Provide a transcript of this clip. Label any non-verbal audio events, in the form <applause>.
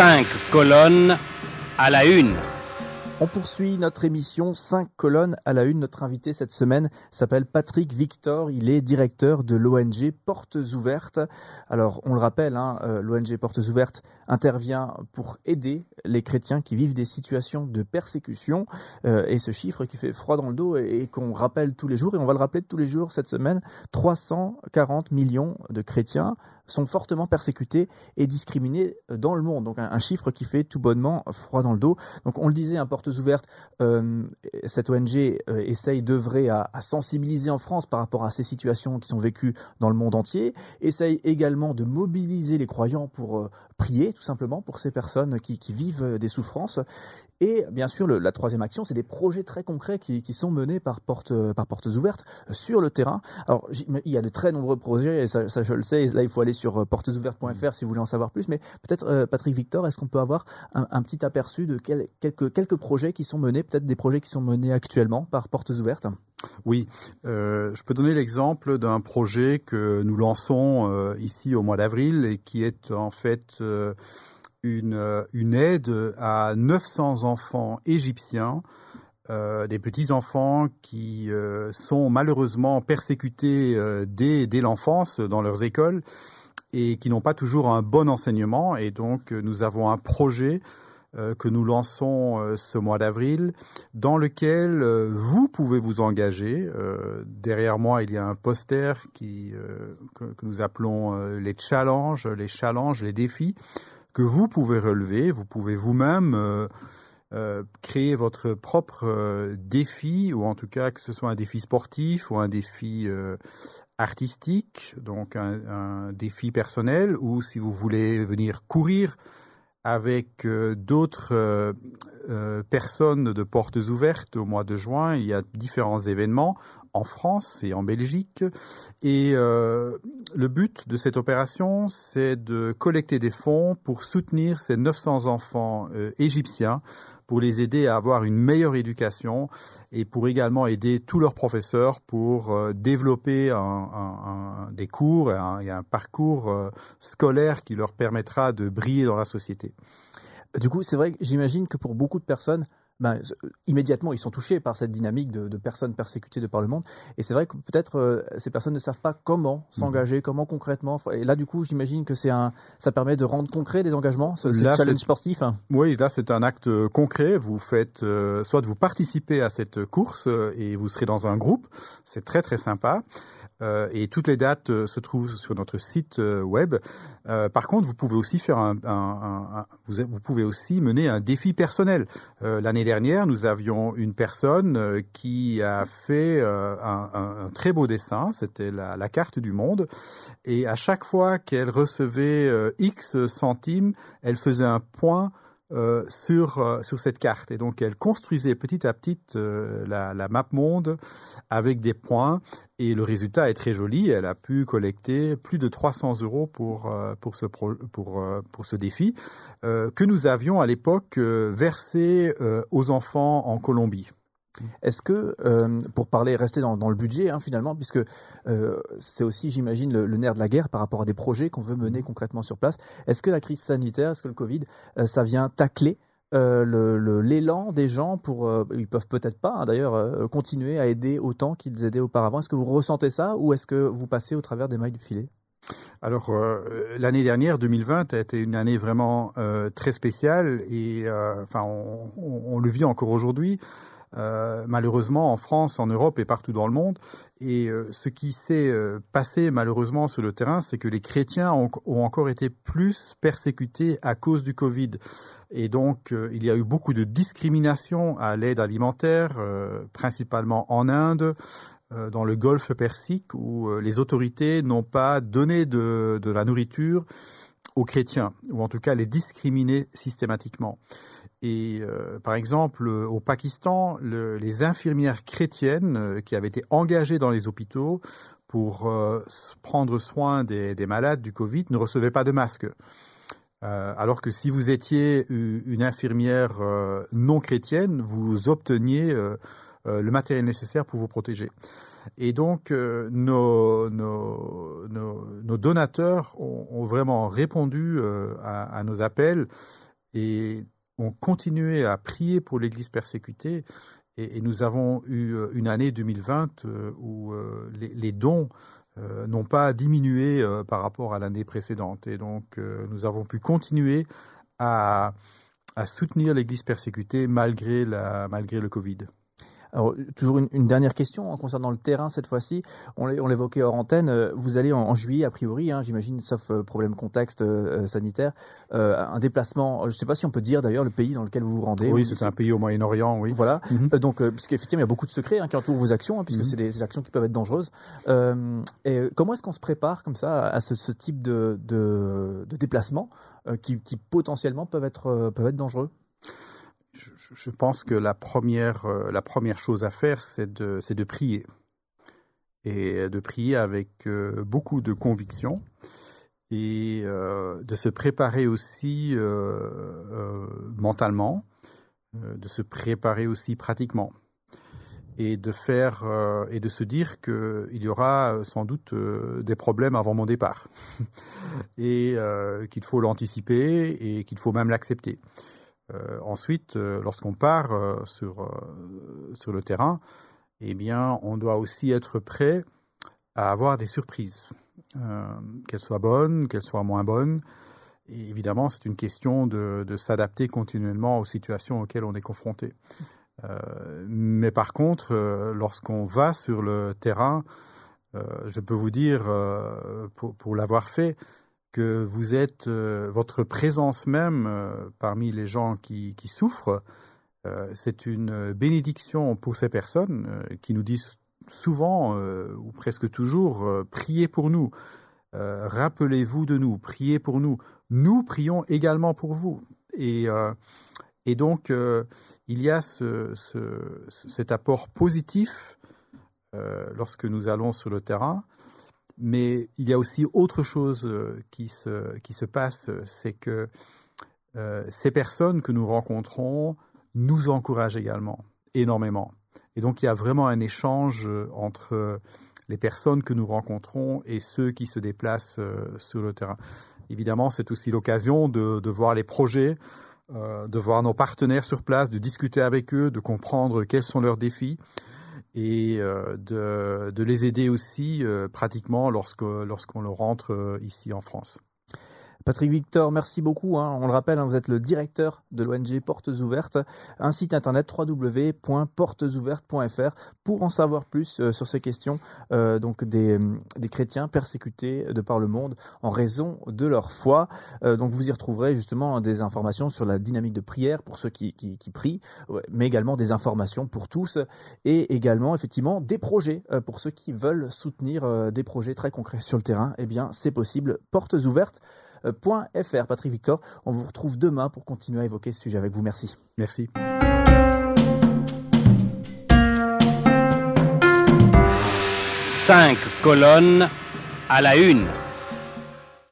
Cinq colonnes à la une. On poursuit notre émission 5 colonnes à la une. Notre invité cette semaine s'appelle Patrick Victor. Il est directeur de l'ONG Portes Ouvertes. Alors, on le rappelle, hein, euh, l'ONG Portes Ouvertes intervient pour aider les chrétiens qui vivent des situations de persécution. Euh, et ce chiffre qui fait froid dans le dos et, qu'on rappelle tous les jours, et on va le rappeler tous les jours cette semaine, 340 millions de chrétiens sont fortement persécutés et discriminés dans le monde. Donc un, chiffre qui fait tout bonnement froid dans le dos. Donc on le disait, un Portes Ouvertes, euh, cette ONG euh, essaye d'œuvrer à, à, sensibiliser en France par rapport à ces situations qui sont vécues dans le monde entier, essaye également de mobiliser les croyants pour prier tout simplement pour ces personnes qui, vivent euh, des souffrances. Et bien sûr, la troisième action, c'est des projets très concrets qui, sont menés par, porte, euh, par portes ouvertes euh, sur le terrain. Alors, il y a de très nombreux projets, et ça, je le sais, là, il faut aller sur portesouvertes.fr si vous voulez en savoir plus. Mais peut-être, Patrick Victor, est-ce qu'on peut avoir un, petit aperçu de quelques projets qui sont menés, peut-être des projets qui sont menés actuellement par portes ouvertes oui, je peux donner l'exemple d'un projet que nous lançons ici au mois d'avril et qui est en fait une, une aide à 900 enfants égyptiens euh, des petits-enfants qui euh, sont malheureusement persécutés euh, dès, dès l'enfance dans leurs écoles et qui n'ont pas toujours un bon enseignement. Et donc, nous avons un projet que nous lançons ce mois d'avril, dans lequel vous pouvez vous engager. derrière moi, il y a un poster qui, que, nous appelons les challenges, les challenges, les défis que vous pouvez relever. Vous pouvez vous-même euh, euh, créer votre propre euh, défi, ou en tout cas que ce soit un défi sportif ou un défi artistique, donc un, défi personnel, ou si vous voulez venir courir avec d'autres personnes de portes ouvertes au mois de juin, il y a différents événements en France et en Belgique. Et euh, le but de cette opération, c'est de collecter des fonds pour soutenir ces 900 enfants euh, égyptiens, pour les aider à avoir une meilleure éducation et pour également aider tous leurs professeurs pour euh, développer des cours et un parcours scolaire qui leur permettra de briller dans la société. Du coup, c'est vrai que j'imagine que pour beaucoup de personnes, ben, immédiatement, ils sont touchés par cette dynamique de, personnes persécutées de par le monde. Et c'est vrai que peut-être euh, ces personnes ne savent pas comment mhm. s'engager, comment concrètement. Et là, du coup, j'imagine que c'est un, ça permet de rendre concret des engagements, ce, challenge sportif. Hein. Oui, là, c'est un acte euh, concret. Vous faites, euh, soit vous participez à cette course et vous serez dans un groupe. C'est très très sympa. Euh, et toutes les dates euh, se trouvent sur notre site euh, web. par contre, vous pouvez aussi faire un, un, un vous, vous, pouvez aussi mener un défi personnel. L'année dernière, nous avions une personne qui a fait un, très beau dessin. C'était la, la, carte du monde. Et à chaque fois qu'elle recevait X centimes, elle faisait un point euh, sur, euh, sur cette carte. Et donc, elle construisait petit à petit euh, la, map monde avec des points. Et le résultat est très joli. Elle a pu collecter plus de 300 euros pour, pour, ce, pour, pour ce défi que nous avions à l'époque versé aux enfants en Colombie. Est-ce que, euh, pour parler, rester dans, le budget hein, finalement, puisque euh, c'est aussi, j'imagine, le, nerf de la guerre par rapport à des projets qu'on veut mener concrètement sur place, est-ce que la crise sanitaire, est-ce que le Covid, euh, ça vient tacler l'élan des gens pour, ils peuvent peut-être pas hein, d'ailleurs, continuer à aider autant qu'ils aidaient auparavant? Est-ce que vous ressentez ça ou est-ce que vous passez au travers des mailles du filet? Alors l'année dernière, 2020, a été une année vraiment très spéciale et enfin on, le vit encore aujourd'hui. Euh, malheureusement en France, en Europe et partout dans le monde. Et euh, ce qui s'est euh, passé malheureusement sur le terrain, c'est que les chrétiens ont, encore été plus persécutés à cause du Covid. Et donc, il y a eu beaucoup de discrimination à l'aide alimentaire, principalement en Inde, dans le Golfe Persique, où les autorités n'ont pas donné de, de la nourriture aux chrétiens, ou en tout cas les discriminer systématiquement. Et euh, par exemple, au Pakistan, les infirmières chrétiennes euh, qui avaient été engagées dans les hôpitaux pour euh, prendre soin des, malades du Covid ne recevaient pas de masque. alors que si vous étiez une infirmière non chrétienne, vous obteniez le matériel nécessaire pour vous protéger. Et donc, nos, nos, donateurs ont, vraiment répondu à, nos appels et ont continué à prier pour l'Église persécutée. Et, nous avons eu une année 2020 où les, dons n'ont pas diminué par rapport à l'année précédente. Et donc, nous avons pu continuer à, soutenir l'Église persécutée malgré le Covid. Alors, toujours une, dernière question hein, concernant le terrain cette fois-ci. On l'évoquait hors antenne. Euh, vous allez en, juillet, a priori, hein, j'imagine, sauf euh, problème contexte euh, sanitaire, un déplacement. Je ne sais pas si on peut dire d'ailleurs le pays dans lequel vous vous rendez. Oui, c'est un pays au Moyen-Orient, oui. Voilà. Mhm. donc, puisqu'effectivement, il y a beaucoup de secrets hein, qui entourent vos actions, puisque mhm. c'est des, actions qui peuvent être dangereuses. et comment est-ce qu'on se prépare comme ça à ce, type de, de, déplacement qui, qui, potentiellement peuvent être, peuvent être dangereux? Je, pense que la première, euh, la première chose à faire, c'est de, de, prier. Et de prier avec euh, beaucoup de conviction et euh, de se préparer aussi mentalement, de se préparer aussi pratiquement et de faire et de se dire qu'il y aura sans doute des problèmes avant mon départ <laughs> et qu'il faut l'anticiper et qu'il faut même l'accepter. Euh, ensuite, euh, lorsqu'on part euh, sur, le terrain, eh on doit aussi être prêt à avoir des surprises, qu'elles soient bonnes, qu'elles soient moins bonnes. Et évidemment, c'est une question de, de s'adapter continuellement aux situations auxquelles on est confronté. mais par contre, lorsqu'on va sur le terrain, je peux vous dire, pour l'avoir fait, que vous êtes, euh, votre présence même euh, parmi les gens qui, souffrent, euh, c'est une bénédiction pour ces personnes qui nous disent souvent ou presque toujours priez pour nous, rappelez-vous de nous, priez pour nous. Nous prions également pour vous. Et, donc, il y a ce, ce, cet apport positif lorsque nous allons sur le terrain mais il y a aussi autre chose euh, qui se, qui se passe, c'est que euh, ces personnes que nous rencontrons nous encouragent également énormément. Et donc il y a vraiment un échange euh, entre les personnes que nous rencontrons et ceux qui se déplacent sur le terrain. Évidemment, c'est aussi l'occasion de, de, voir les projets, de voir nos partenaires sur place, de discuter avec eux, de comprendre quels sont leurs défis et euh, de, les aider aussi euh, pratiquement lorsqu'on le rentre euh, ici en France. Patrick Victor, merci beaucoup. Hein. On le rappelle, hein, vous êtes le directeur de l'ONG Portes Ouvertes, un site internet www.portesouvertes.fr pour en savoir plus euh, sur ces questions euh, donc des, des, chrétiens persécutés de par le monde en raison de leur foi. Euh, donc vous y retrouverez justement des informations sur la dynamique de prière pour ceux qui, qui, qui prient, mais également des informations pour tous et également effectivement des projets pour ceux qui veulent soutenir des projets très concrets sur le terrain. Eh bien, c'est possible. Portes ouvertes. .fr. Patrick Victor, on vous retrouve demain pour continuer à évoquer ce sujet avec vous. Merci. Merci. Cinq colonnes à la une.